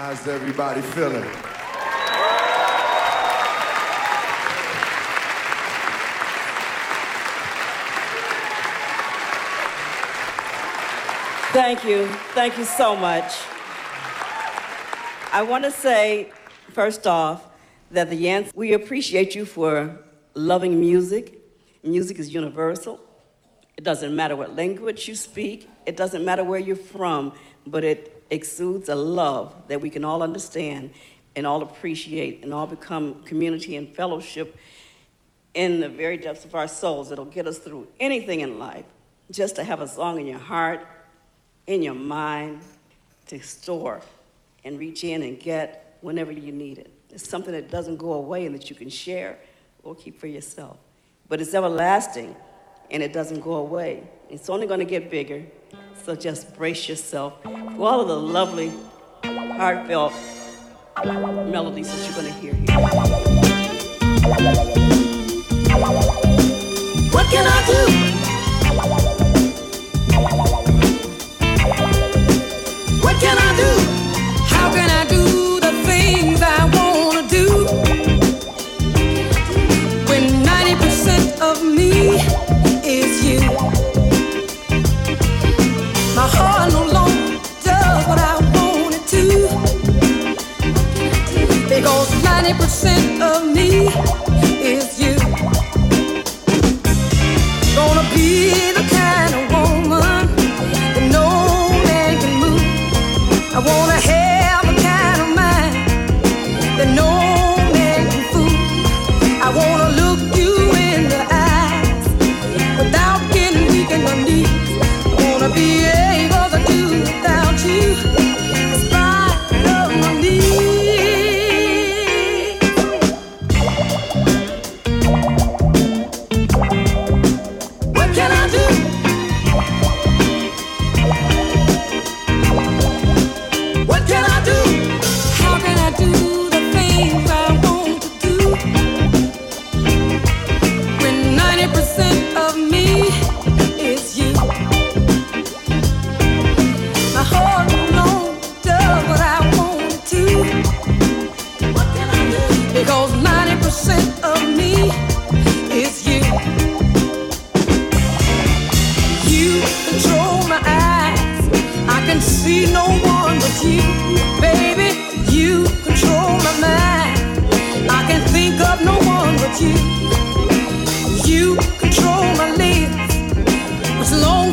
How's everybody feeling? Thank you. Thank you so much. I want to say, first off, that the Yance, we appreciate you for loving music. Music is universal. It doesn't matter what language you speak, it doesn't matter where you're from, but it exudes a love that we can all understand and all appreciate and all become community and fellowship in the very depths of our souls that'll get us through anything in life. Just to have a song in your heart, in your mind, to store and reach in and get whenever you need it. It's something that doesn't go away and that you can share or keep for yourself. But it's everlasting and it doesn't go away. It's only going to get bigger. So just brace yourself for all of the lovely, heartfelt melodies that you're going to hear here. What can I do? What can I do? 20% of me.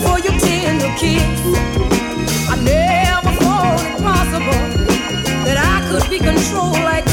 For your tender kiss. I never thought it possible that I could be controlled like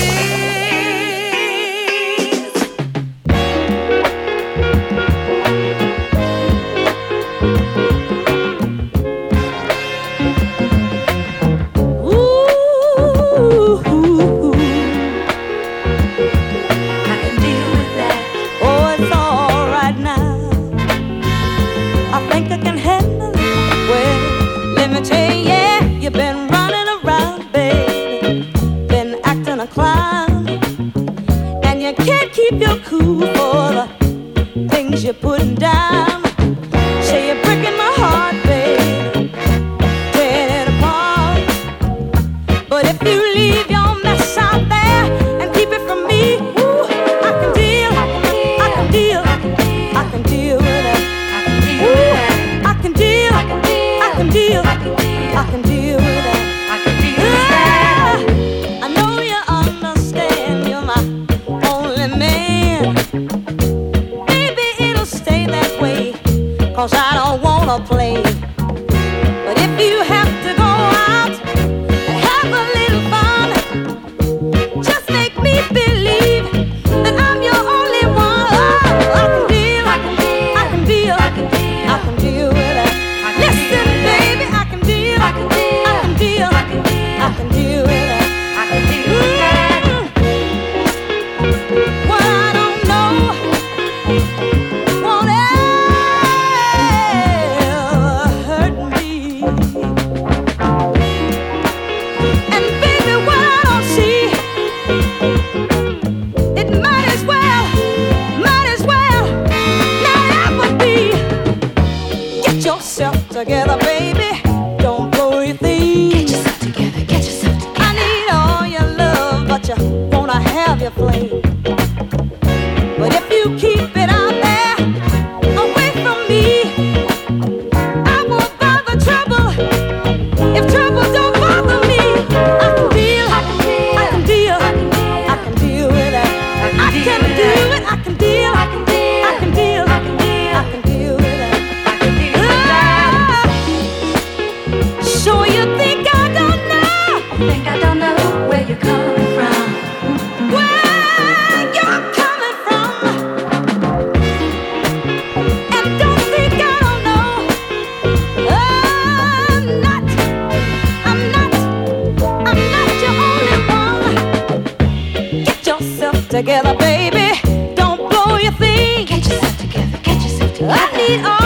together. I all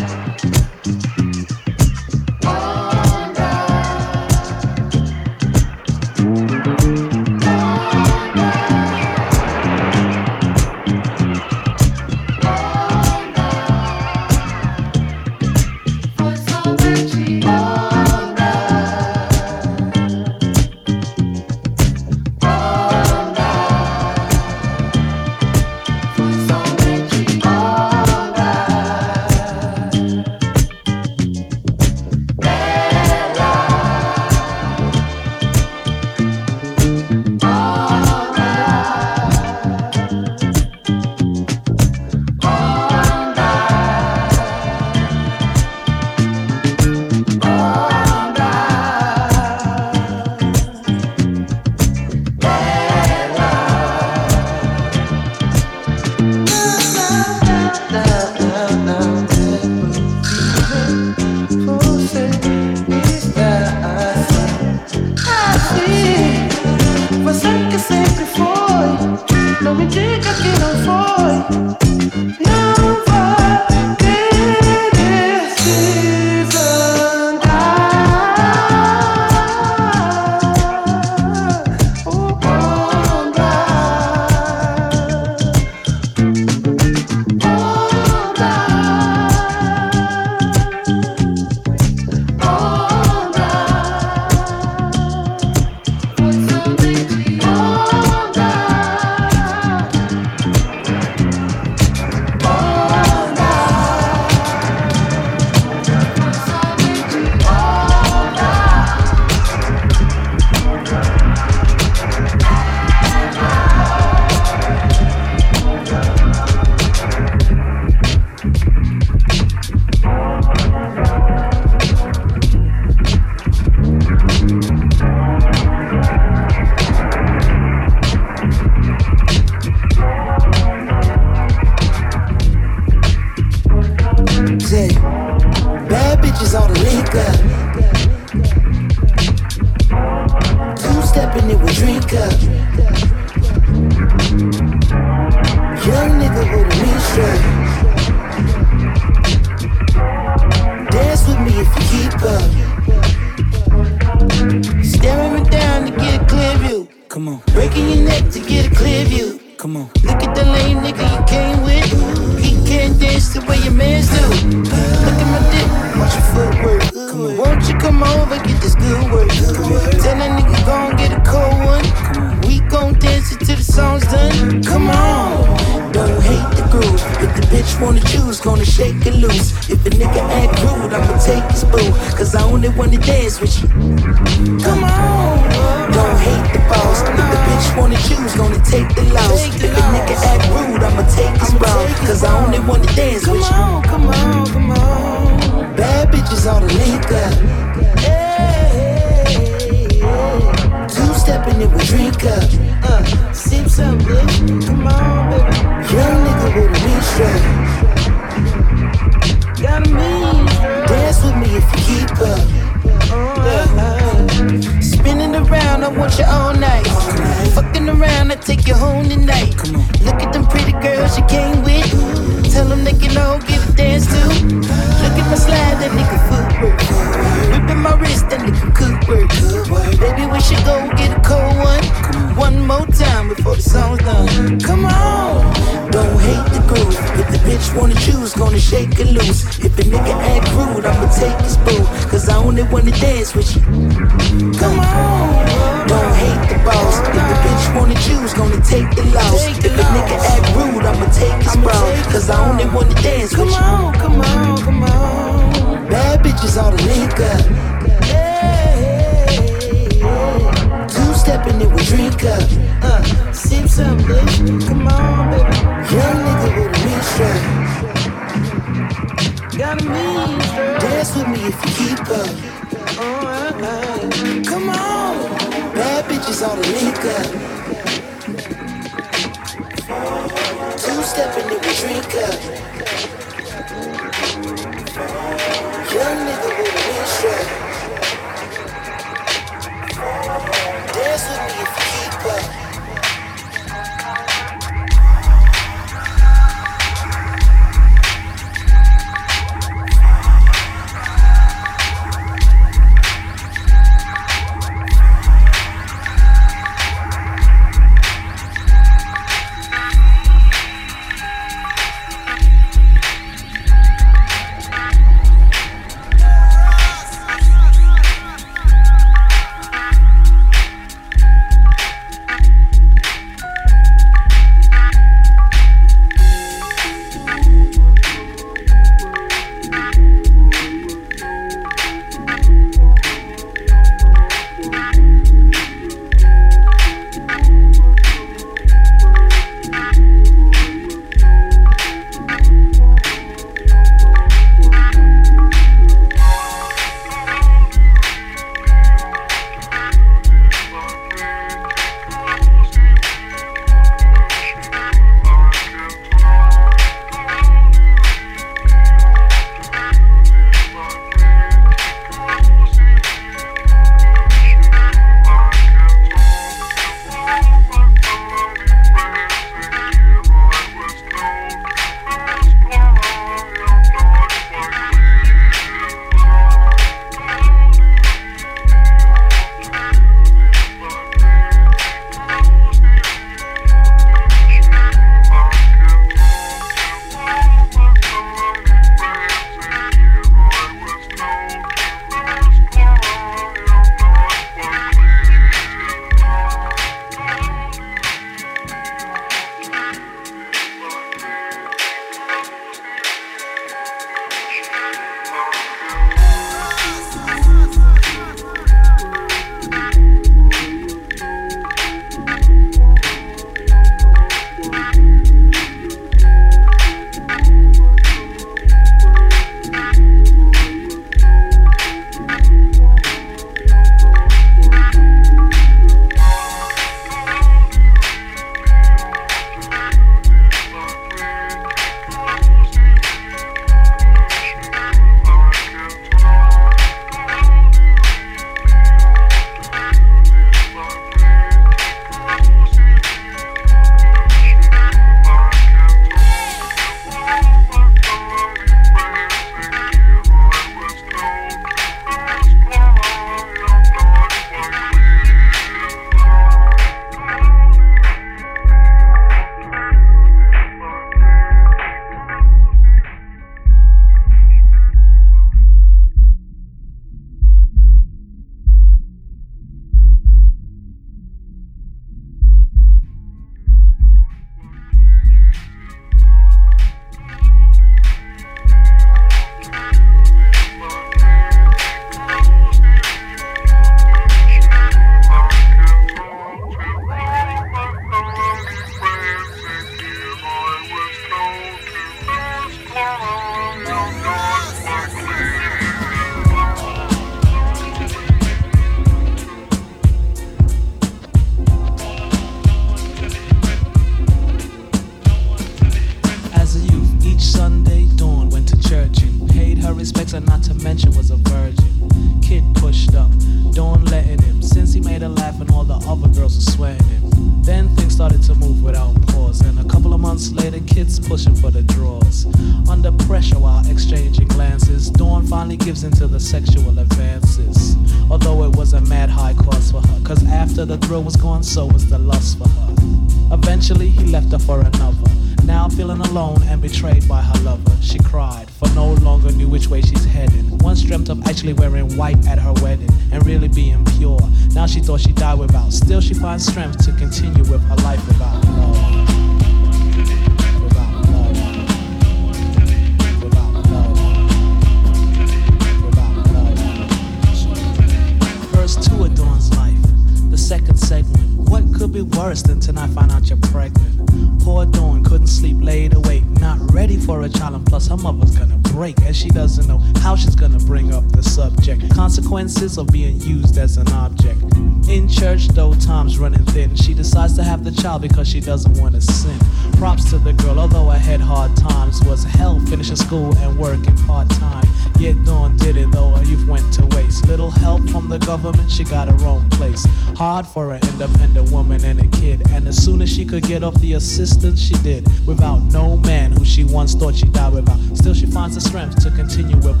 the assistance she did without no man who she once thought she died without. Still, she finds the strength to continue with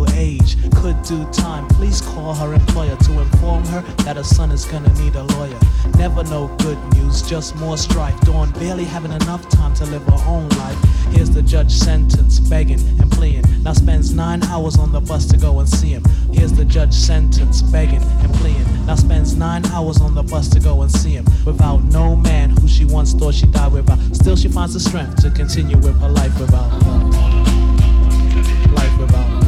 legal age could do time. Please call her employer to inform her that her son is gonna need a lawyer. Never no good news, just more strife. Dawn barely having enough time to live her own life. Here's the judge sentence, begging and pleading. Now spends nine hours on the bus to go and see him. Here's the judge sentence, begging and pleading. Now spends nine hours on the bus to go and see him. Without no man who she once thought she died without. Still she finds the strength to continue with her life without. Life without.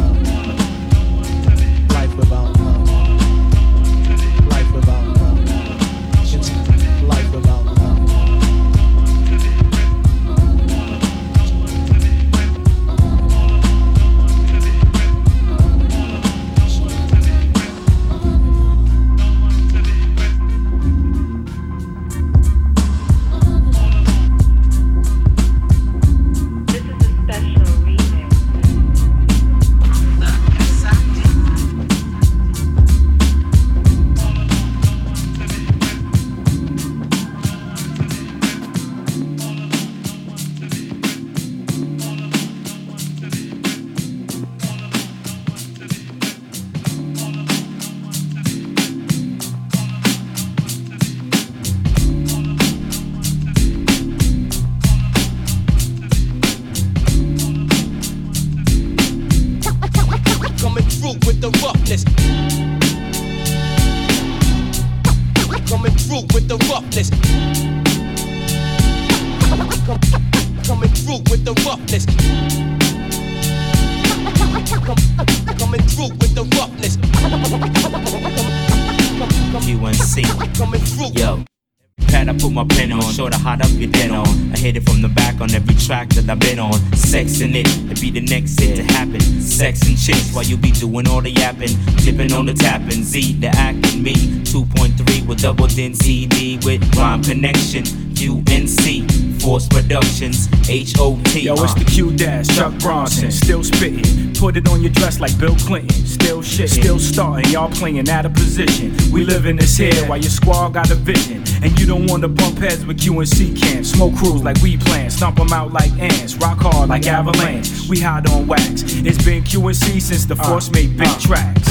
connection. UNC. Force Productions, H.O.T. Yo, it's the Q Dash, Chuck Bronson, still spittin'. Put it on your dress like Bill Clinton, still shit, still starting. Y'all playing out of position. We live in this here while your squad got a vision, and you don't wanna bump heads with QNC can. Smoke crews like we plan, stomp 'em out like ants, rock hard like avalanche. We hot on wax. It's been QNC since the Force uh, made big uh. tracks.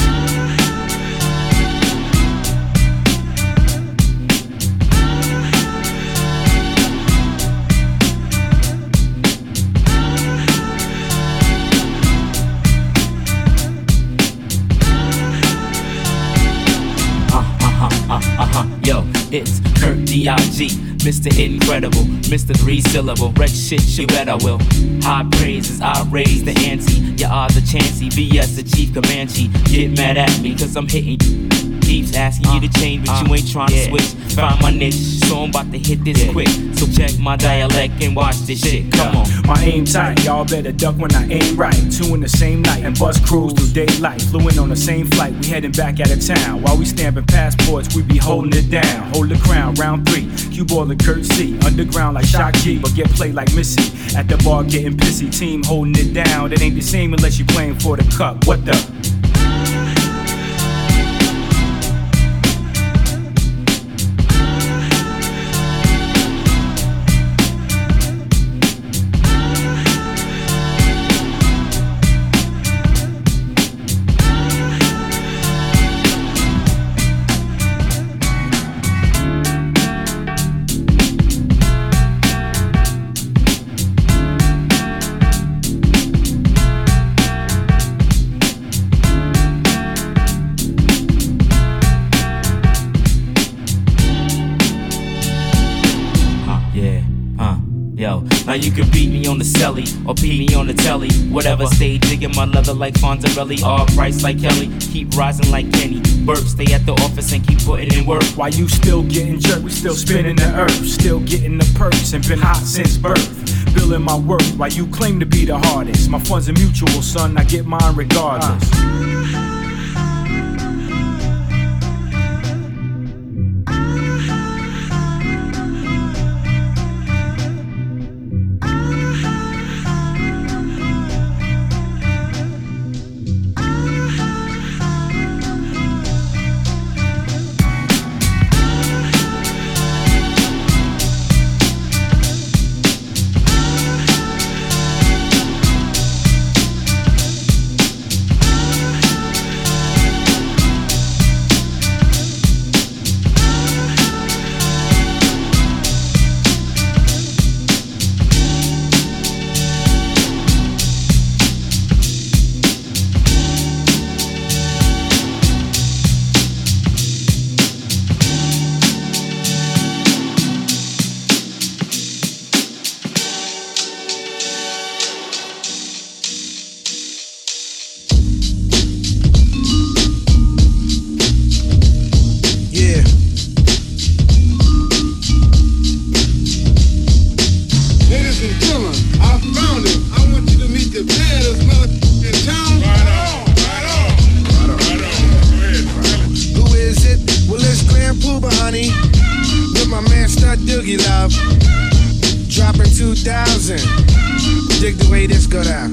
It's Kurt D.I.G. Mr. Incredible, Mr. Three Syllable. Wreck shit, you bet I will. High praises, I raise the ante. Your odds are chancy. BS the chief Comanche. Get mad at me, cause I'm hitting keeps uh, asking you to uh, change, but you uh, ain't trying to switch. Find my niche, so I'm about to hit this quick. So check my dialect and watch this shit. Come on. My aim tight, y'all better duck when I aim right. Two in the same night and bus cruise through daylight. Flew in on the same flight, we heading back out of town. While we stamping passports, we be holding it down. Hold the crown, round three. Cue ball the Kurt C. Underground like Shock G, but get played like Missy. At the bar getting pissy, team holding it down. That ain't the same unless you playing for the cup. What the? Whatever stage, digging my leather like Fonzarelli. All price like Kelly. Keep rising like Kenny. Burp, stay at the office and keep putting in work. While you still getting jerked, we still spinning the earth. Still getting the perks and been hot since birth. Billing my worth while you claim to be the hardest. My funds are mutual, son. I get mine regardless. Yeah. Dropping 2000. Dig the way this go down.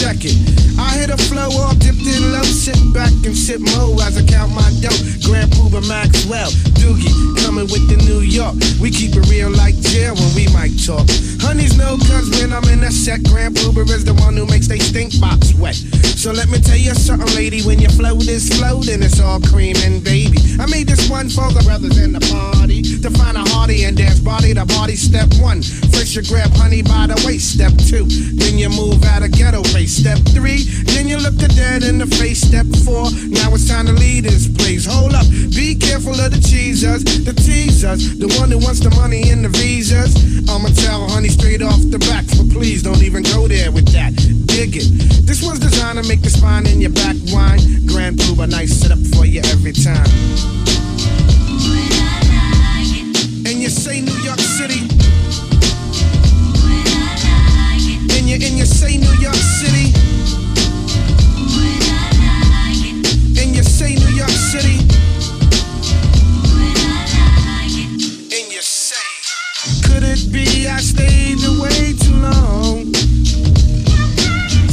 I hit a flow all dipped in low. Sit back and sip mo as I count my dough. Grand Puba Maxwell, Doogie, coming with the New York. We keep it real like jail when we might talk. Honeys know cause when I'm in a set, Grand Puba is the one who makes they stink box wet. So let me tell you something, lady. When your flow is flow, then it's all cream and baby. I made this one for the brothers in the party to find a hearty and dance body to body. Step one, first you grab honey by the waist. Step two, then you move out of ghetto race. Step three, then you look the dead in the face. Step four, now it's time to lead this place. Hold up, be careful of the cheesers, the teasers, the one who wants the money and the visas. I'ma tell honey straight off the back, but please don't even go there with that. Dig it. This one's designed to make the spine in your back whine. Grand Puba, nice setup for you every time. And you say New York City. You and you say New York City. And you say New York City. And you say, could it be I stayed away too long?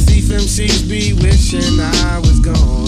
Thief MCs be wishing I was gone.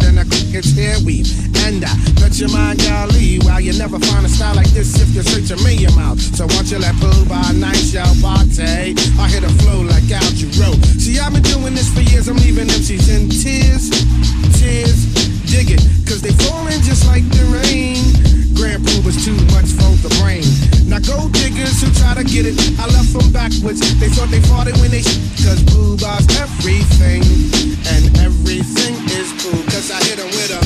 than a cricket's hair weave. And I bet your mind, golly, while you never find a style like this if you search a million miles. So once you let pull by nice y'all party, I hit a flow like Al Jarreau. See, I've been doing this for years, I'm leaving MCs in tears, tears, dig it, cause they falling just like the rain. Grand Pooh was too much for the brain. Now gold diggers who try to get it, I left them backwards. They thought they fought it when they sh- cause Boo Bars everything. And everything is cool, cause I hit 'em with a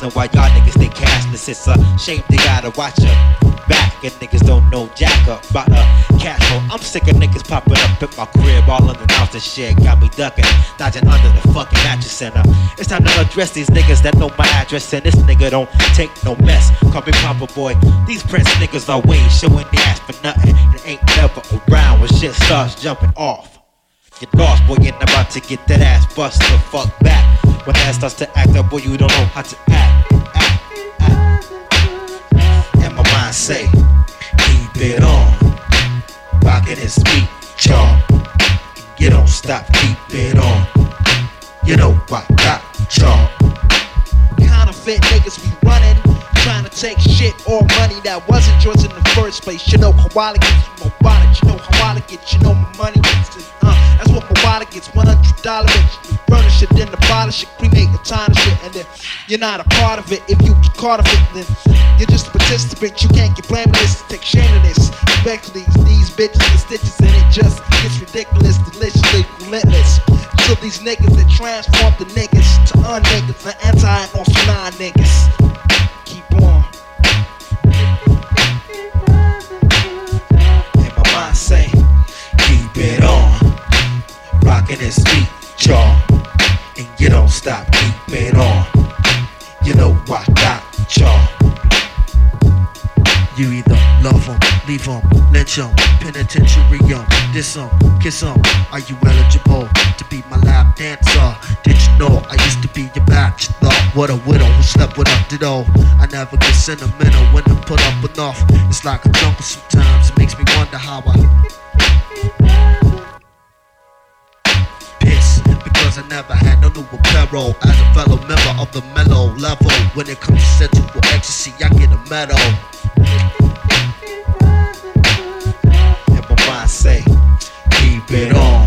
reason why y'all niggas stay cashless. It's a shame they gotta watch a back and niggas don't know jack about a cash flow. I'm sick of niggas popping up at my crib all unannounced and shit. Got me ducking, dodging under the fucking mattress center. Uh, it's time to address these niggas that know my address and this nigga don't take no mess. Call me Papa Boy. These Prince niggas are way showing the ass for nothing and ain't never around when shit starts jumping off. Get lost, boy, you're about to get that ass bust the fuck back. When that starts to act up, boy, you don't know how to act. act, act. And my mind say, keep it on. Rockin' his beat, y'all. You don't stop, keep it on. You know I got y'all. Counterfeit niggas be running, take shit or money that wasn't yours in the first place. You know how I you my wallet, you know how I get, you know my money. Uh, that's what my wallet gets, one hundred dollar bitch. Burnish it, then abolish it, cremate it, tarnish it, and then you're not a part of it. If you get caught of it, then you're just a participant. You can't get blamed this, take shame in this. Respectfully, these bitches and stitches, and it just gets ridiculous, deliciously relentless. To these niggas that transform the niggas to un-niggas, the anti and also non-niggas. Keep leave 'em, lynch 'em, penitentiary 'em, diss 'em, kiss 'em. Are you eligible to be my lap dancer? Did you know I used to be your bachelor? What a widow who slept with a ditto. I never get sentimental when I put up enough. It's like a jungle sometimes. It makes me wonder how I piss because I never had no new apparel. As a fellow member of the mellow level, when it comes to sensual ecstasy, I get a medal. Say, keep it on.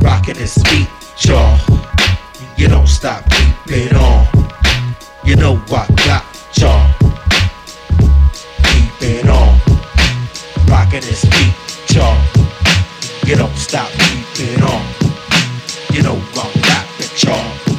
Rockin' this beat, y'all. You don't stop, keep it on. You know I got y'all. Keep it on. Rockin' this beat, y'all. You don't stop, keep it on. You know I'm rapping, y'all.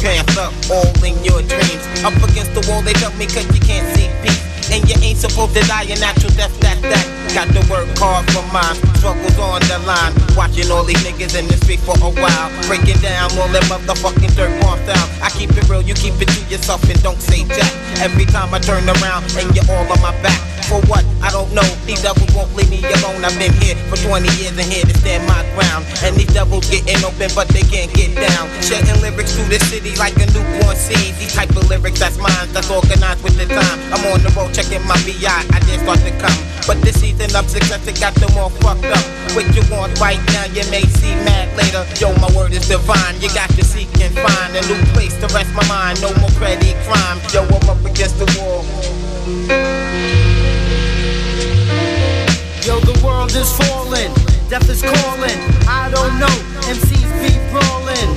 Black Panther, all in your dreams. Up against the wall, they tell me cause you can't see peace. And you ain't supposed to die a natural death, that, that. Got to work hard for mine, struggles on the line. Watching all these niggas in the street for a while. Breaking down all them motherfucking dirt bomb sound. I keep it real, you keep it to yourself and don't say jack. Every time I turn around and you're all on my back. For what? I don't know. These devils won't leave me alone. I've been here for 20 years and here to stand my ground. And these devils getting open, but they can't get down. Shedding lyrics through the city like a newborn seed. These type of lyrics, that's mine, that's organized with the time. I'm on the road checking my VI, I did start to come. But this season of success, it got them all fucked up. What you want right now, you may see mad later. Yo, my word is divine. You got to seek and find a new place to rest my mind. No more petty crime. Yo, I'm up against the wall. World is falling, death is calling. I don't know, MCs be brawling.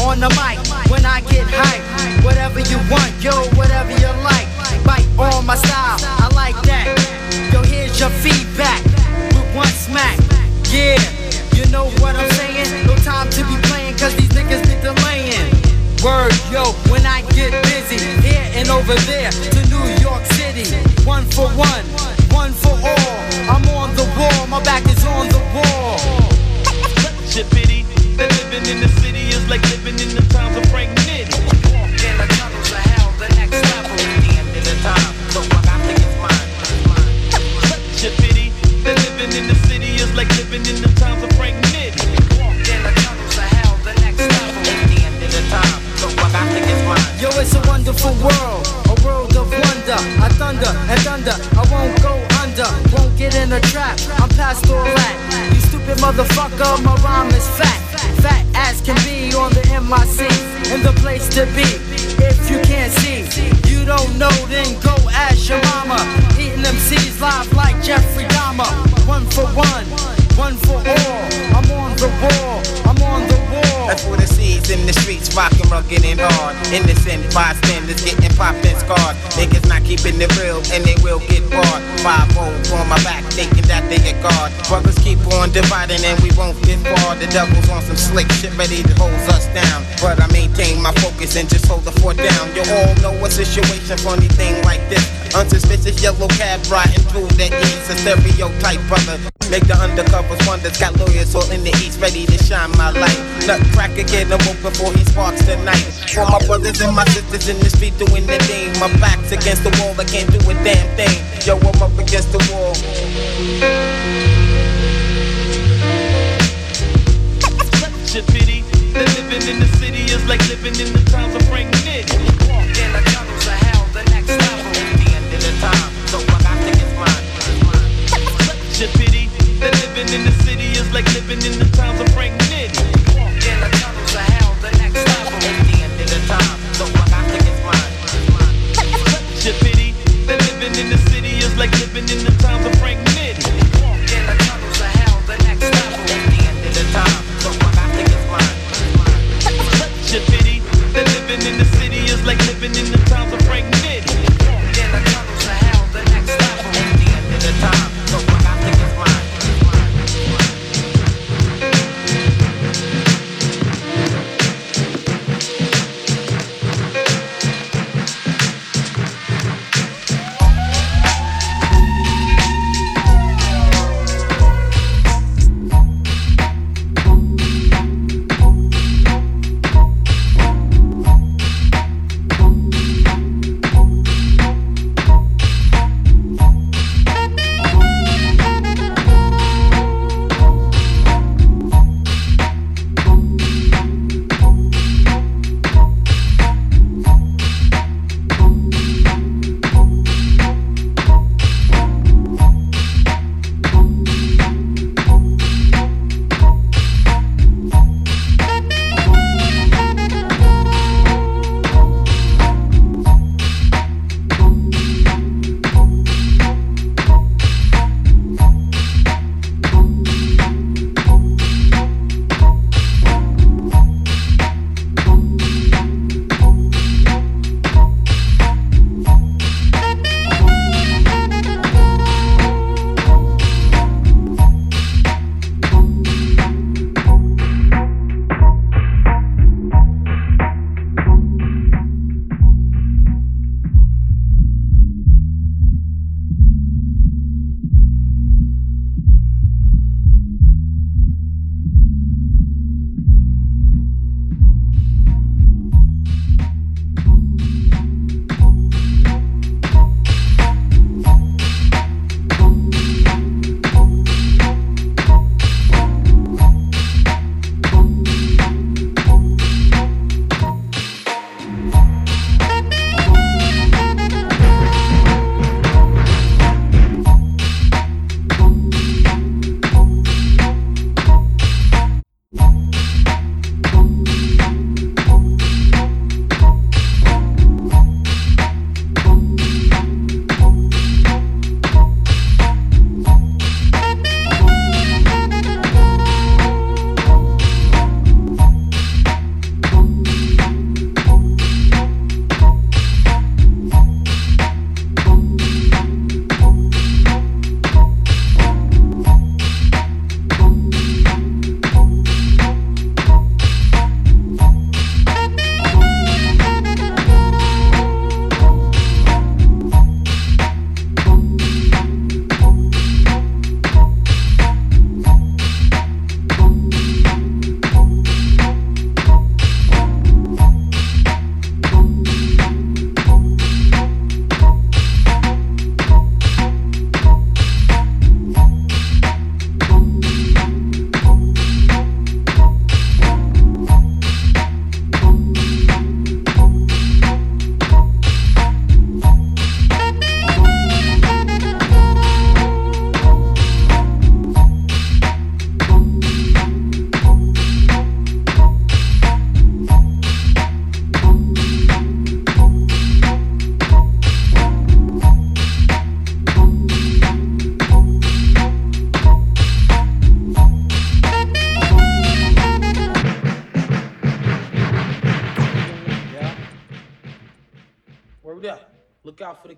On the mic, when I get hype, whatever you want, yo, whatever you like. Bite on my style, I like that. Yo, here's your feedback with one smack. Yeah, you know what I'm saying? No time to be playing, cause these niggas be delaying. Word, yo, when I get busy, here and over there to New York City. One for one, one for all. I'm on the wall, my back is on the wall. Such a pity that living in the The devil's on some slick shit ready to hold us down. But I maintain my focus and just hold the fort down. You all know a situation, funny thing like this. Unsuspicious yellow cab riding through the east. A stereotype brother. Make the undercovers wonders. Got lawyers all in the east ready to shine my light. Nutcracker get him woke before he sparks the night. For my brothers and my sisters in the street doing their thing. My back's against the wall, I can't do a damn thing. Yo, I'm up against the wall. Pity that living in the city is like living in the times of Frank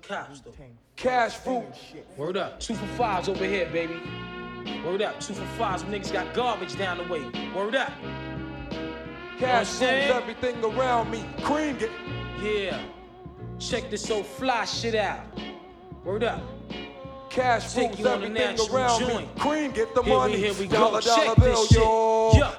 Look out for the cops, though. Cash fruit. Word up. Two for fives over here, baby. Word up. Two for fives. Some niggas got garbage down the way. Word up. Cash You know I'm rules everything around me. Cream it. Yeah. Check this old fly shit out. Word up. Cash Take rules you on a everything natural around joint. me. Cream get the Here we- money. here we go. dollar dollar Check bill, this shit. yo.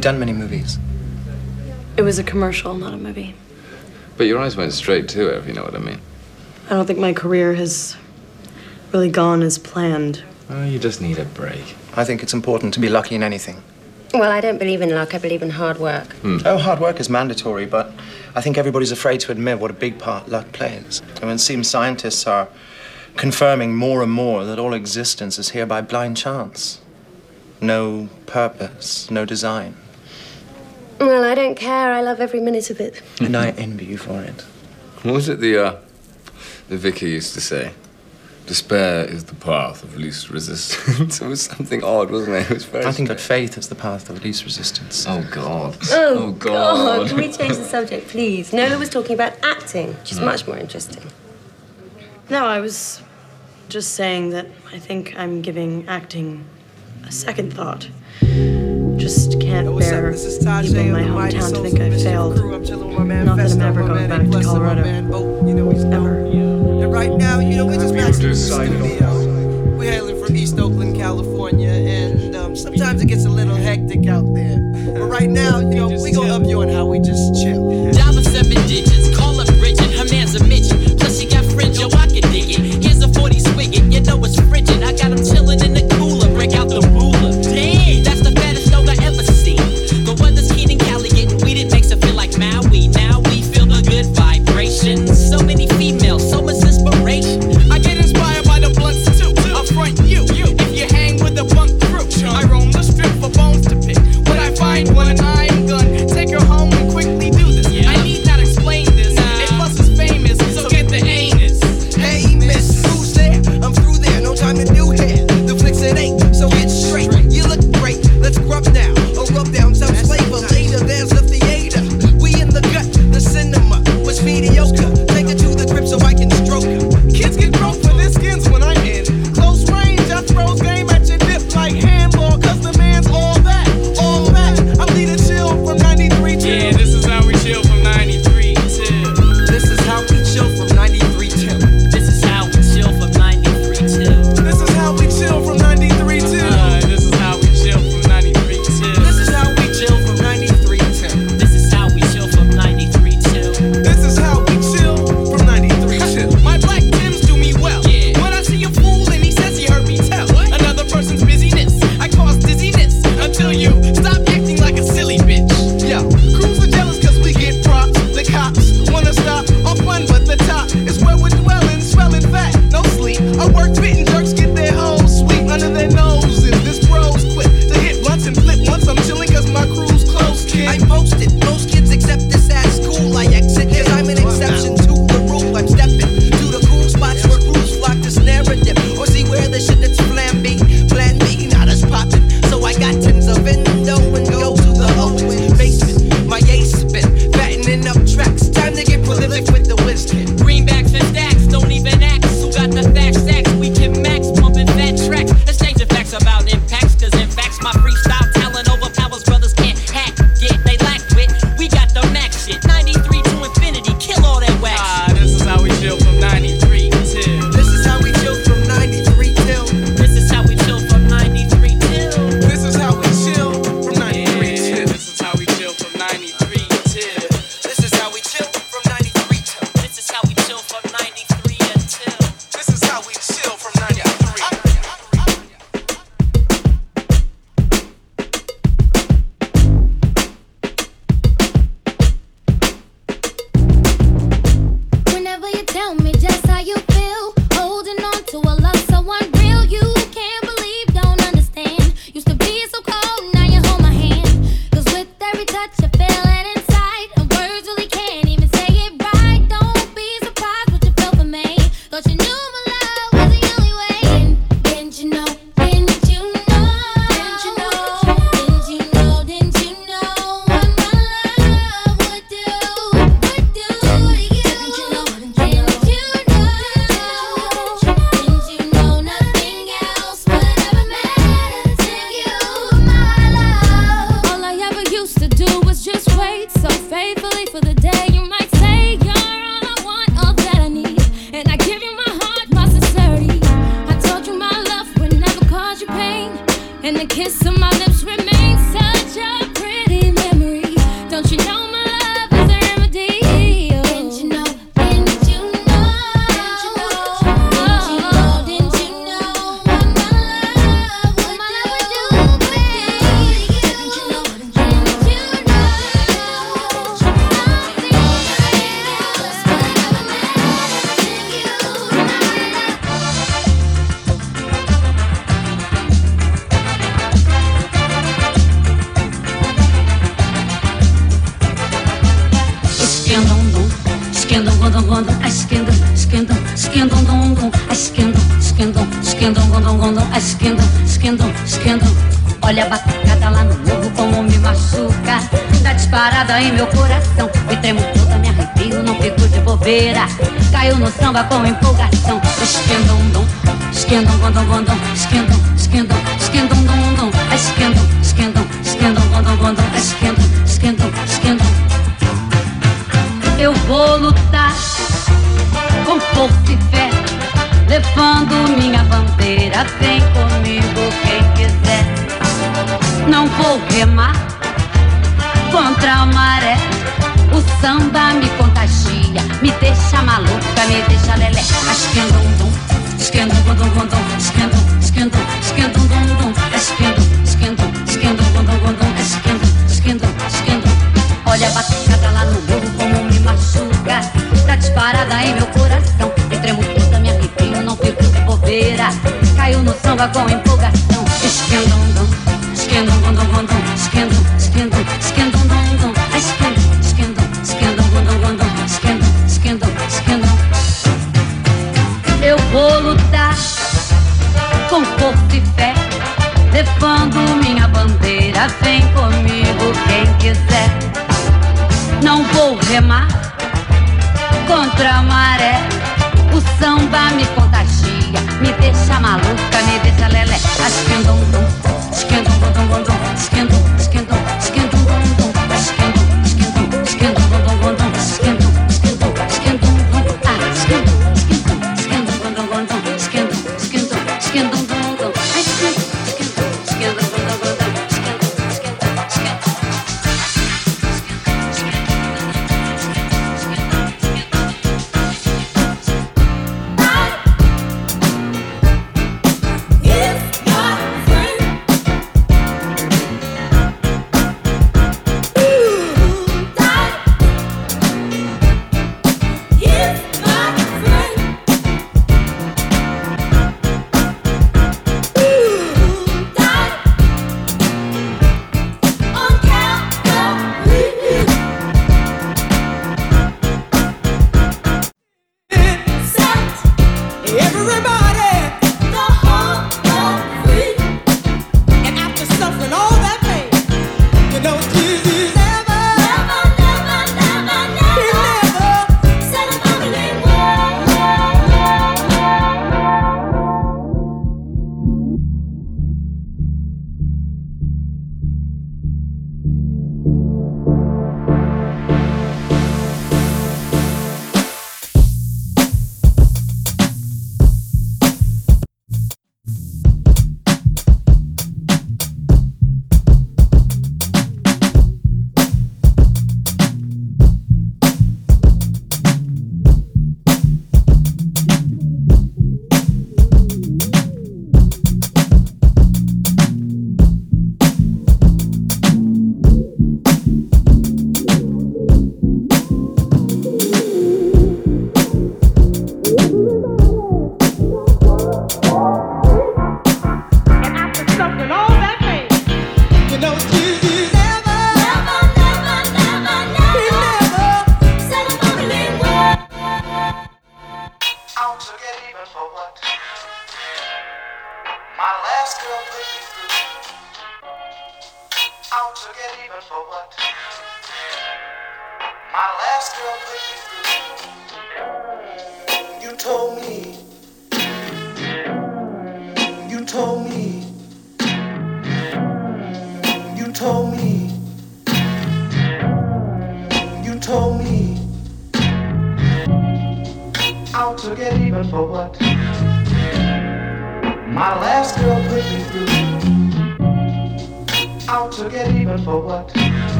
you done many movies? It was a commercial, not a movie. But your eyes went straight to it, if you know what I mean. I don't think my career has really gone as planned. Oh, you just need a break. I think it's important to be lucky in anything. Well, I don't believe in luck. I believe in hard work. Hmm. Oh, hard work is mandatory, but I think everybody's afraid to admit what a big part luck plays. I mean, it seems scientists are confirming more and more that all existence is here by blind chance. No purpose, no design. Well, I don't care. I love every minute of it. and I envy you for it. What was it the, uh, the vicar used to say? Despair is the path of least resistance. it was something odd, wasn't it? It was very. I think that faith is the path of least resistance. Oh God. Oh, oh God. God. Can we change the subject, please? Nola was talking about acting, which is mm. much more interesting. No, I was just saying that I think I'm giving acting a second thought. Just can't bear people in my hometown to think I failed. Not that I'm ever going back to Colorado. Ever. And right now, you know, we're just back to the studio. We're hailing from East Oakland, California, and um, sometimes it gets a little hectic out there. But right now, you know, we gonna up you on how we just chill.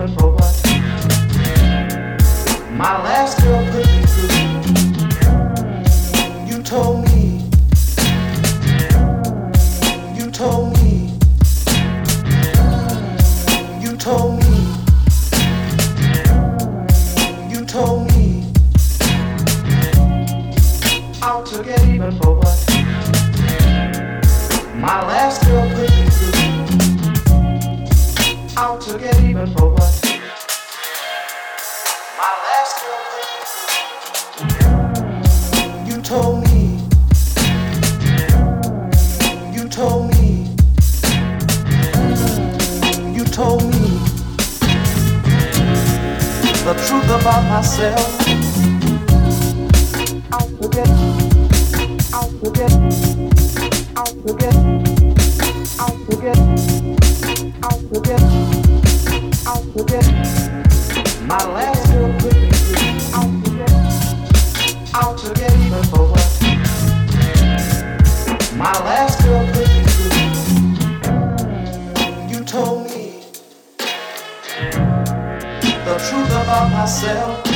For what? My last girl put me through. You told me. You told me. You told me. You told me. Out to get even for what? My last girl. About myself. My last myself.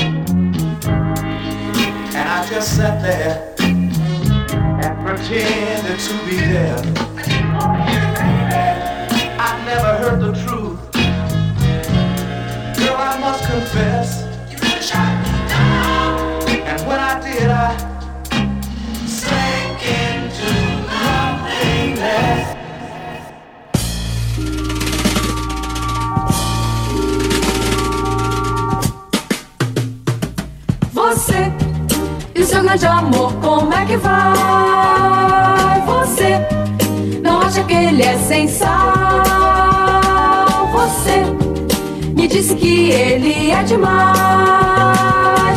And I just sat there and pretended to be there. I never heard the truth. Girl, I must confess. Grande amor, como é que vai? Você não acha que ele é sem sal? Você me disse que ele é demais.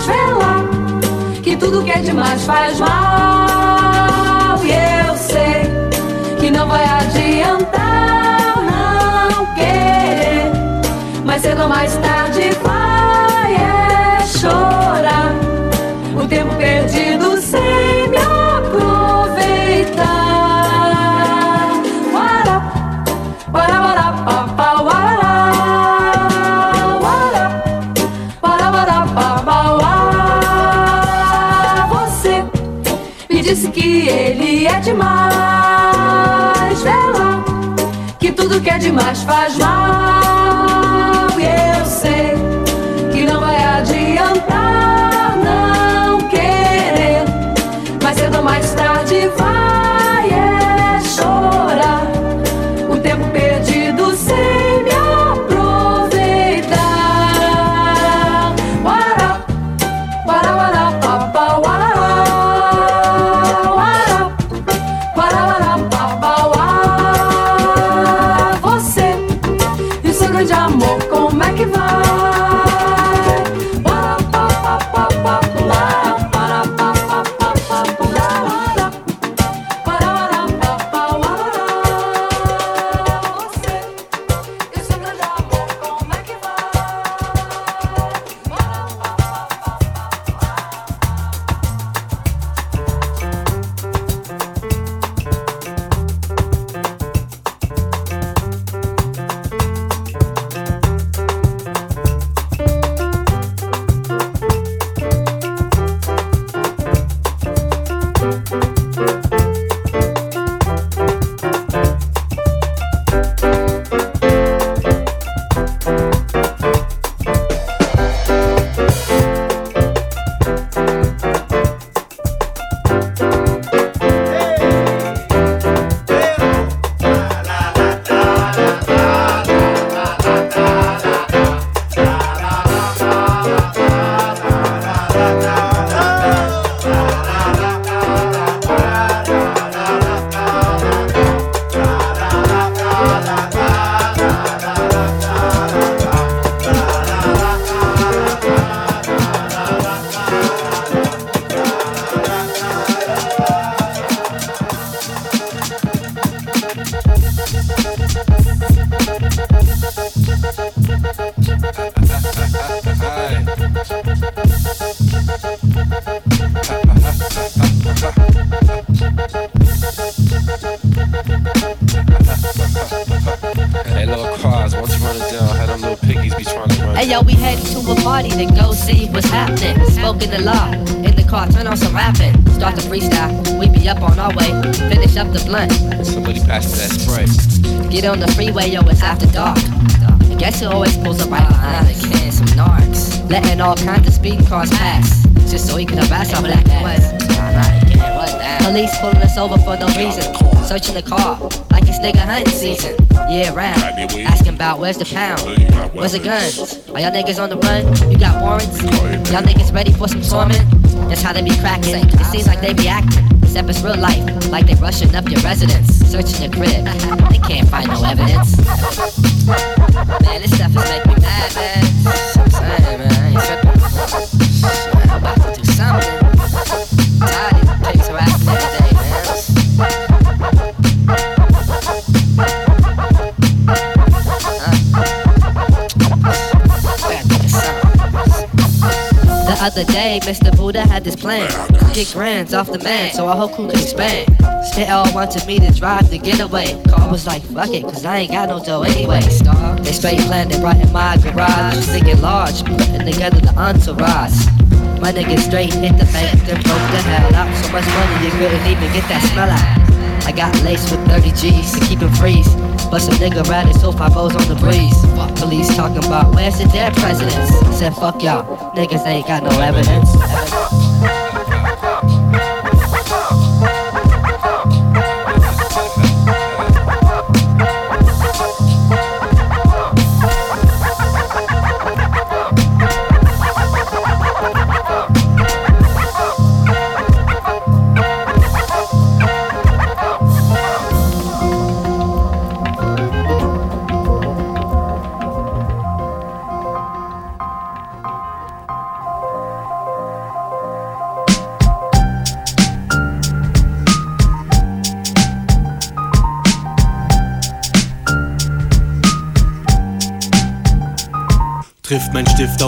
Vê lá, que tudo que é demais faz mal. E eu sei que não vai adiantar não querer. Mais cedo ou mais tarde vai é chorar. O tempo perdido que é demais faz mal. Run that. Police pulling us over for no reason. Searching the car, like it's nigga hunting season. Yeah, round. Asking about where's the pound? Where's the guns? Are y'all niggas on the run? You got warrants? Y'all niggas ready for some torment? That's how they be cracking. It seems like they be acting. Except it's real life, like they rushing up your residence, searching your crib. They can't find no evidence. Other day, Mr. Buddha had this plan. Get grands off the man so our whole crew could expand. All wanted me to drive the getaway. Car was like, fuck it, cause I ain't got no dough anyway. They straight planned it right in my garage. I'm thinking large, putting together the entourage. My nigga straight hit the bank, then broke the hell out. So much money you couldn't even get that smell out. I got laced with 30 G's to keep it freeze. But some nigga riding so five O's on the breeze. Fuck police talking about where's the dead presidents? Said fuck y'all, niggas ain't got no evidence. Trifft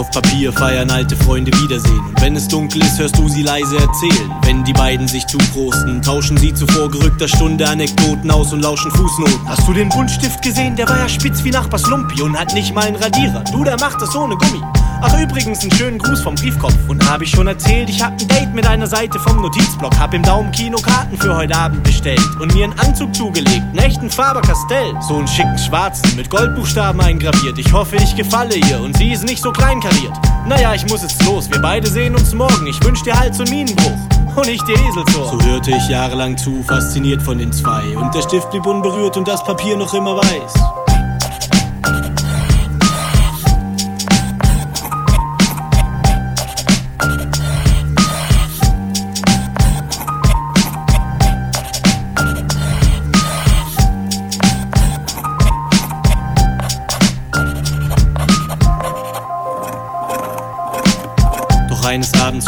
auf Papier, feiern alte Freunde Wiedersehen. Und wenn es dunkel ist, hörst du sie leise erzählen. Wenn die beiden sich zuprosten, tauschen sie zu vorgerückter Stunde Anekdoten aus und lauschen Fußnoten. Hast du den Buntstift gesehen? Der war ja spitz wie Nachbars Lumpi und hat nicht mal einen Radierer. Du, der macht das ohne Gummi. Ach übrigens, einen schönen Gruß vom Briefkopf. Und hab ich schon erzählt, ich hab ein Date mit einer Seite vom Notizblock. Hab im Daumenkino Karten für heute Abend bestellt. Und mir einen Anzug zugelegt, einen echten Faber-Castell. So einen schicken schwarzen, mit Goldbuchstaben eingraviert. Ich hoffe, ich gefalle ihr und sie ist nicht so kleinkariert. Naja, ich muss jetzt los, wir beide sehen uns morgen. Ich wünsch dir Hals- und Minenbruch. Und nicht dir Eselsohr. So hörte ich jahrelang zu, fasziniert von den zwei. Und der Stift blieb unberührt und das Papier noch immer weiß.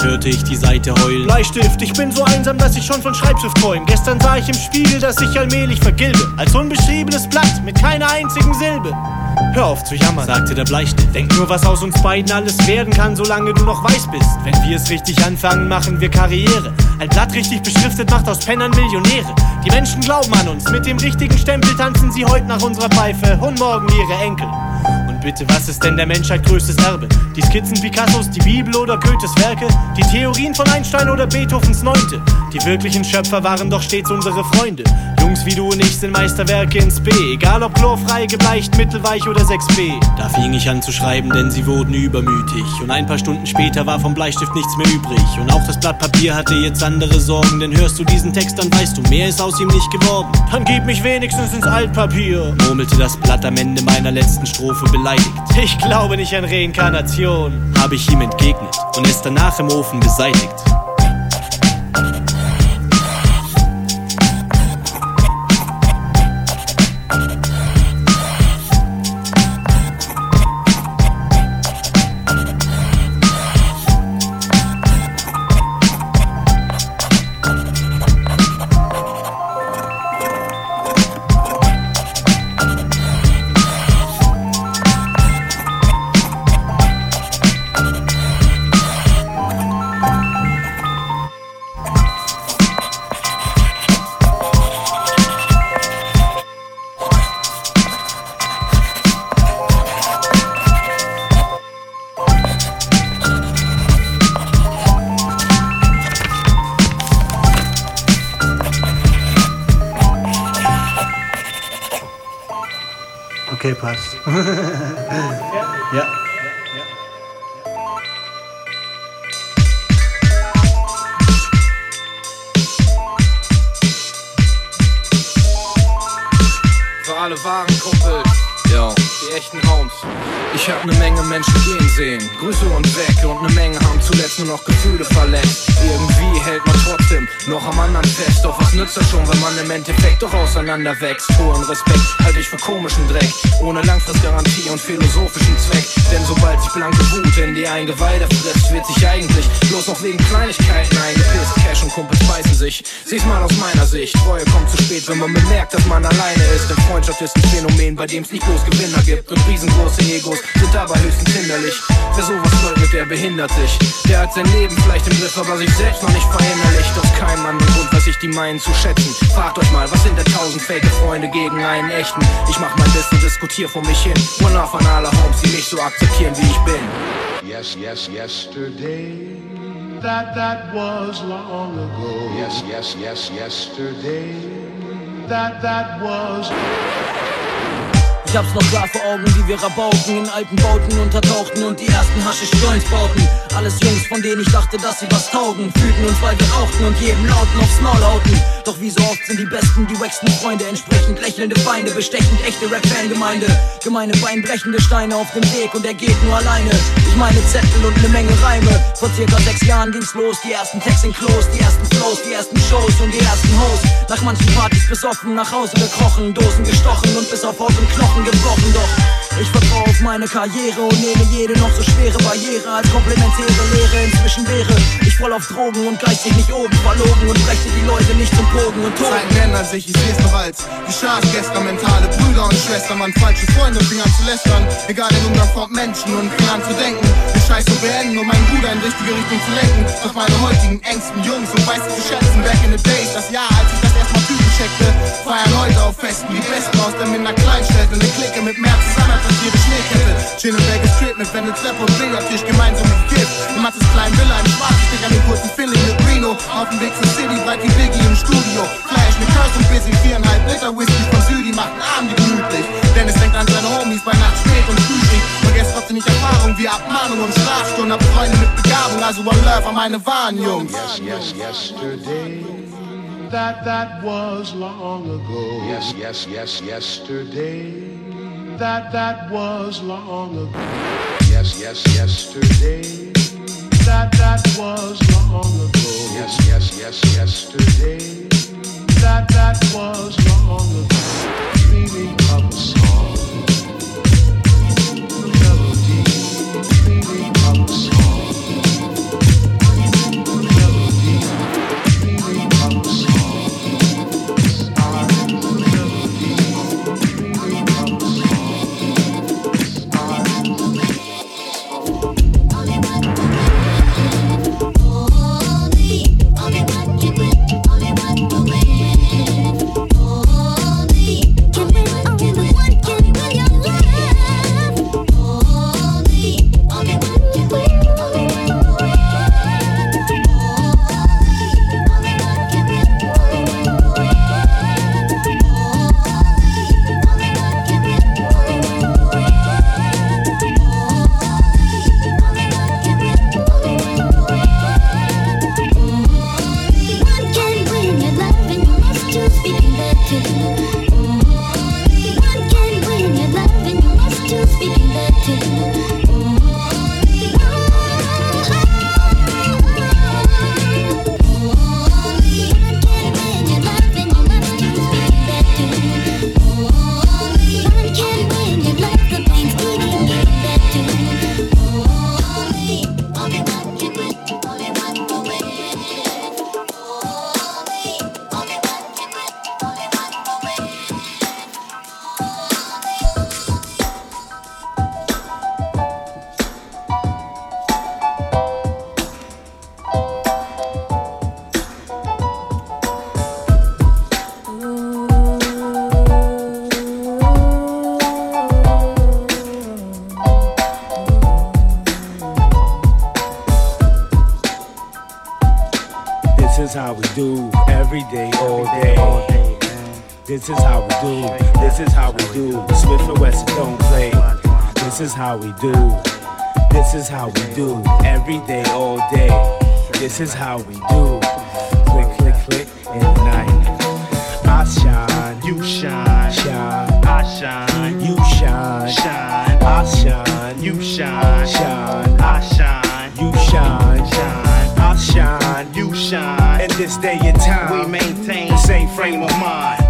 Hörte ich die Seite heulen. Bleistift, ich bin so einsam, dass ich schon von Schreibschrift träum. Gestern sah ich im Spiegel, dass ich allmählich vergilbe. Als unbeschriebenes Blatt mit keiner einzigen Silbe. Hör auf zu jammern, sagte der Bleistift. Denk nur, was aus uns beiden alles werden kann, solange du noch weiß bist. Wenn wir es richtig anfangen, machen wir Karriere. Ein Blatt richtig beschriftet macht aus Pennern Millionäre. Die Menschen glauben an uns, mit dem richtigen Stempel tanzen sie heute nach unserer Pfeife und morgen ihre Enkel. Bitte, was ist denn der Menschheit größtes Erbe? Die Skizzen Picassos, die Bibel oder Goethes Werke? Die Theorien von Einstein oder Beethovens Neunte? Die wirklichen Schöpfer waren doch stets unsere Freunde. Jungs wie du und ich sind Meisterwerke ins B. Egal ob chlorfrei, gebleicht, mittelweich oder 6b. Da fing ich an zu schreiben, denn sie wurden übermütig. Und ein paar Stunden später war vom Bleistift nichts mehr übrig. Und auch das Blatt Papier hatte jetzt andere Sorgen. Denn hörst du diesen Text, dann weißt du, mehr ist aus ihm nicht geworden. Dann gib mich wenigstens ins Altpapier, murmelte das Blatt am Ende meiner letzten Strophe beleidigt. Ich glaube nicht an Reinkarnation, habe ich ihm entgegnet und es danach im Ofen beseitigt. Endeffekt sieh's mal aus meiner Sicht. Treue kommt zu spät, wenn man bemerkt, dass man alleine ist. Denn Freundschaft ist ein Phänomen, bei dem es nicht bloß Gewinner gibt. und riesengroße Egos sind dabei höchstens hinderlich. Wer sowas leugnet, der behindert sich. Der hat sein Leben vielleicht im Griff, aber sich selbst noch nicht verinnerlicht. Aus keinem anderen Grund weiß ich die meinen zu schätzen. Fragt euch mal, was sind denn tausend fake Freunde gegen einen echten? Ich mach mein Best und diskutier vor mich hin. One love an alle Homes, die mich so akzeptieren, wie ich bin. Yes, yes, yesterday. That, that was long ago. Yes, yes, yes, yesterday. That, that was. Ich hab's noch klar vor Augen, wie wir Rabauken in alten Bauten untertauchten und die ersten Haschisch-Joints bauten. Alles Jungs, von denen ich dachte, dass sie was taugen. Fühlten uns, weil wir rauchten und jedem Lauten aufs Maul hauten. Doch wie so oft sind die Besten die wacksten Freunde, entsprechend lächelnde Feinde, bestechend echte Rap-Fangemeinde. Gemeine beinbrechende Steine auf dem Weg und er geht nur alleine. Ich meine Zettel und ne Menge Reime. Vor circa sechs Jahren ging's los, die ersten Texte in Klos, die ersten Flows, die ersten Shows und die ersten Hosts. Nach manchen Partys besoffen, nach Hause gekrochen, Dosen gestochen und bis auf Haut und Knochen gebrochen. Doch ich vertraue auf meine Karriere und nehme jede noch so schwere Barriere als komplementäre Lehre. Inzwischen wäre ich voll auf Drogen und geistig nicht oben verlogen und brächte die Leute nicht zum Pogen und Toten. Zeiten ändern sich, ich seh's als die Schars gestern. Mentale Brüder und Schwestern waren falsche Freunde und fing an zu lästern. Egal den Umgang von Menschen und fing an zu denken. Den Scheiß zu beenden, um meinen Bruder in richtige Richtung zu lenken. Doch meine heutigen engsten Jungs und weiß zu schätzen, back in the days, das Jahr, als ich das erstmal Typen checkte. Feiern heute auf Festen, die Besten aus der Minder Kleinstadt. Eine Clique mit mehr zusammen als ihre Schneekette. Chillen Vegas Strip mit Wendel Treppe und Billardtisch gemeinsam mit Gift. Im Mattes kleinen Villa, im schwarzen Stick an den kurzen Philly mit Reno. Auf dem Weg zur City, breit wie Biggie im Studio. Flash mit Curse und Busy, viereinhalb Liter Whisky von Südi, macht den Abend gemütlich. Dennis denkt an seine Homies bei Nacht spät und Frühschicht. Vergesst trotzdem nicht Erfahrung wie Abmahnung und Strafstunden. Hab Freunde mit Begabung, also One Love an meine wahren Jungs. Yes, yes, yesterday. That, that was long ago. Yes, yes, yes, yesterday. That, that was long ago. Yes, yes, yesterday. That, that was long ago. Yes, yes, yes, yesterday. That, that was long ago. Dreaming of a song. This is how we do. This is how we do. Smith and Wesson don't play. This is how we do. This is how we do every day, all day. This is how we do. Click, click, click in the night. I shine, you shine, shine. I shine, you shine, shine. I shine, you shine, shine. I shine, you shine, shine. I shine, you shine. In this day and time, we maintain the same frame of mind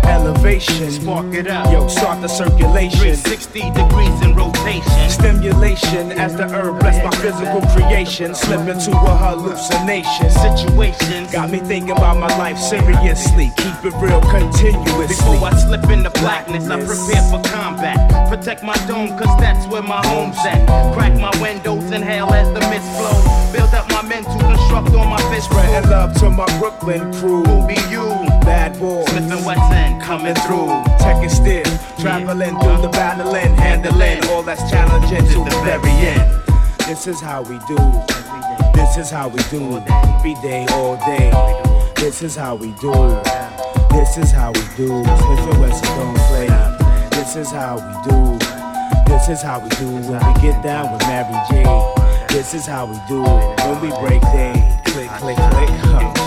motivation. Spark it up. Yo, start the circulation. 60 degrees in rotation. Stimulation as the herb bless my physical creation. Slip into a hallucination. Situation got me thinking about my life seriously. Keep it real continuously. Before I slip into blackness, I prepare for combat. Protect my dome, cause that's where my home's at. Crack my windows, inhale as the mist flows. Build up my mental, construct on my fist. Spreading love to my Brooklyn crew. Who be you? Bad boy. Slipping what's in, coming through. Checking still. Traveling through the battling, handling all that's challenging to the very end. This is how we do. This is how we do. Every day, all day. This is how we do. This is how we do. Smith and Wesson don't play. This is how we do. This is how we do when we get down with Mary J. This is how we do it. when we break day. Click, click, click. Huh.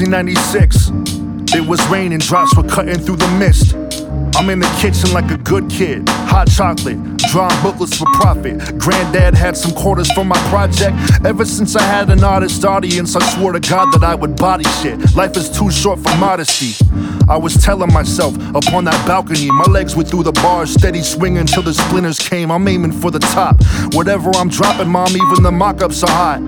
1996. It was raining, drops were cutting through the mist. I'm in the kitchen like a good kid. Hot chocolate, drawing booklets for profit. Granddad had some quarters for my project. Ever since I had an artist audience, I swore to God that I would body shit. Life is too short for modesty. I was telling myself upon that balcony, my legs were through the bars, steady swinging till the splinters came. I'm aiming for the top. Whatever I'm dropping, mom, even the mock ups are hot.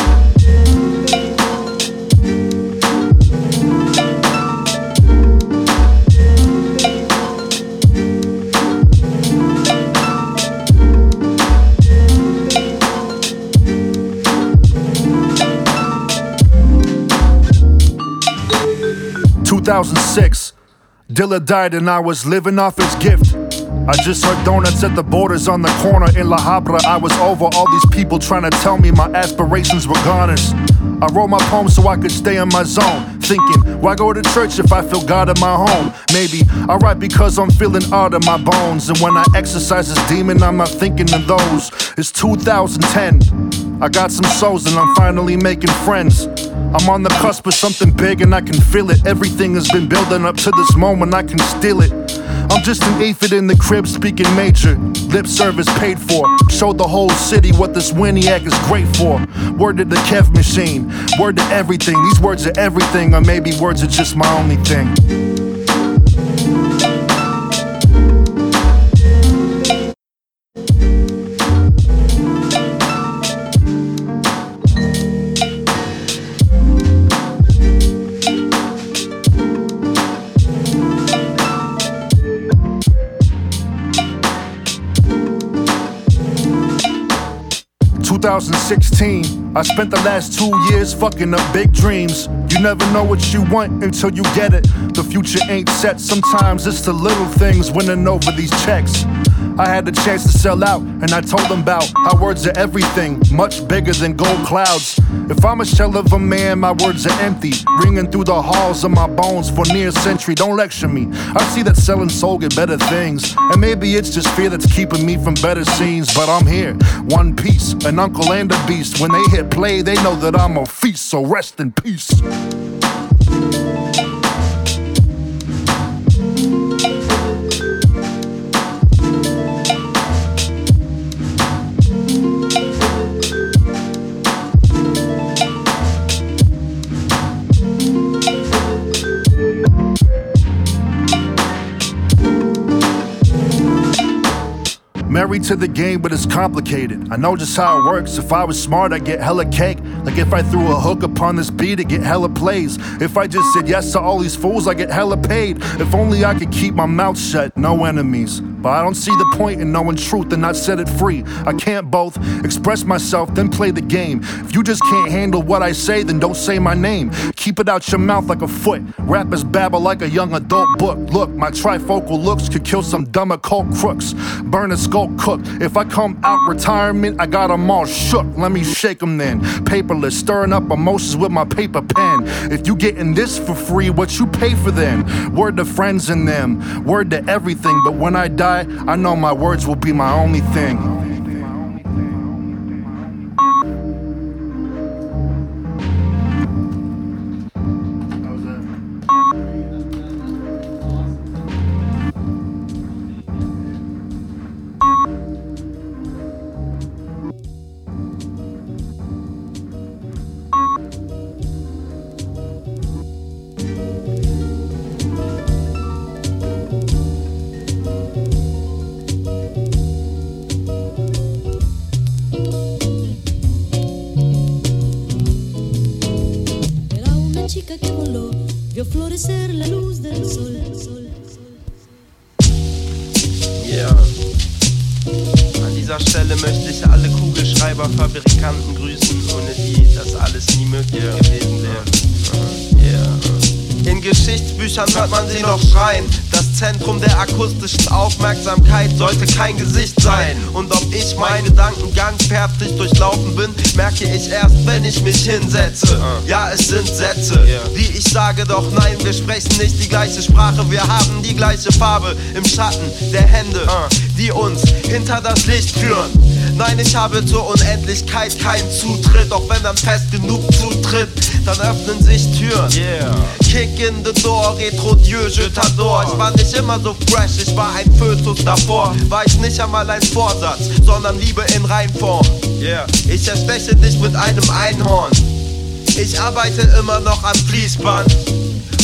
2006. Dilla died and I was living off his gift. I just heard donuts at the borders on the corner in La Habra. I was over all these people trying to tell me my aspirations were goners. I wrote my poems so I could stay in my zone. Thinking, why go to church if I feel God in my home? Maybe I write because I'm feeling odd in my bones. And when I exercise this demon, I'm not thinking of those. It's 2010. I got some souls and I'm finally making friends. I'm on the cusp of something big and I can feel it. Everything has been building up to this moment, I can steal it. I'm just an aphid in the crib speaking major. Lip service paid for. Show the whole city what this Winiac is great for. Word to the Kev machine. Word to everything. These words are everything, or maybe words are just my only thing. Two thousand sixteen. I spent the last two years fucking up big dreams. You never know what you want until you get it. The future ain't set. Sometimes it's the little things winning over these checks. I had the chance to sell out, and I told them about how words are everything, much bigger than gold clouds. If I'm a shell of a man, my words are empty, ringing through the halls of my bones for near a century. Don't lecture me. I see that selling soul get better things, and maybe it's just fear that's keeping me from better scenes. But I'm here, one piece, an uncle and a beast. When they hit play, they know that I'm a feast. So rest in peace. Married to the game, but it's complicated. I know just how it works. If I was smart, I'd get hella cake. Like if I threw a hook upon this beat, I'd get hella plays. If I just said yes to all these fools, I get hella paid. If only I could keep my mouth shut, no enemies. But I don't see the point in knowing truth and not set it free. I can't both express myself, then play the game. If you just can't handle what I say, then don't say my name. Keep it out your mouth like a foot. Rappers babble like a young adult book. Look, my trifocal looks could kill some dumb occult crooks. Burn a skull cook. If I come out retirement, I got 'em all shook. Let me shake 'em then. Paperless, stirring up emotions with my paper pen. If you getting this for free, what you pay for then? Word to friends and them, word to everything. But when I die, I know my words will be my only thing. Sie noch schreien. Das Zentrum der akustischen Aufmerksamkeit sollte kein Gesicht sein. Und ob ich meinen Gedankengang fertig durchlaufen bin, merke ich erst, wenn ich mich hinsetze. Ja, es sind Sätze, die ich sage, doch nein, wir sprechen nicht die gleiche Sprache. Wir haben die gleiche Farbe im Schatten der Hände, die uns hinter das Licht führen. Nein, ich habe zur Unendlichkeit keinen Zutritt, auch wenn man fest genug zutritt, dann öffnen sich Türen. Kick in the door, retro Dieu, je t'adore. Ich war nicht immer so fresh, ich war ein Fötus davor. War ich nicht einmal ein Vorsatz, sondern Liebe in Reinform. Ich ersteche dich mit einem Einhorn. Ich arbeite immer noch am Fließband.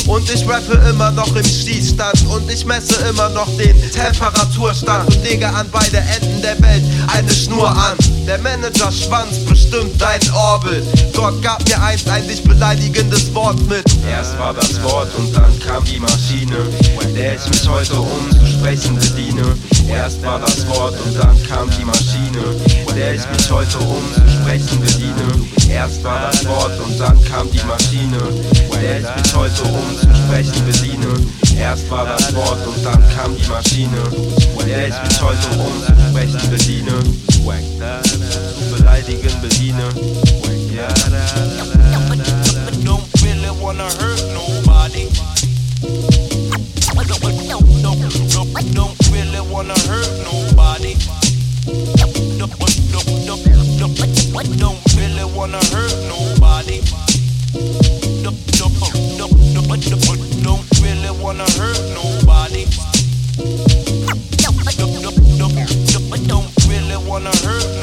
Und ich rappe immer noch im Schießstand Und ich messe immer noch den Temperaturstand Und lege an beide Enden der Welt eine Schnur an. Der Manager-Schwanz bestimmt dein Orbit. Gott gab mir einst ein dich beleidigendes Wort mit. Erst war das Wort und dann kam die Maschine Der ich mich heute um zu sprechen bediene. Erst war das Wort und dann kam die Maschine Der ich mich heute um zu sprechen bediene. Erst war das Wort und dann kam die Maschine Der ich mich heute um Menschen sprechen bediene. Erst war das Wort und dann kam die Maschine. Der ich mich heute um zu sprechen bediene. Zu beleidigen bediene. Don't really wanna hurt nobody. don't really wanna hurt nobody. Don't really wanna hurt.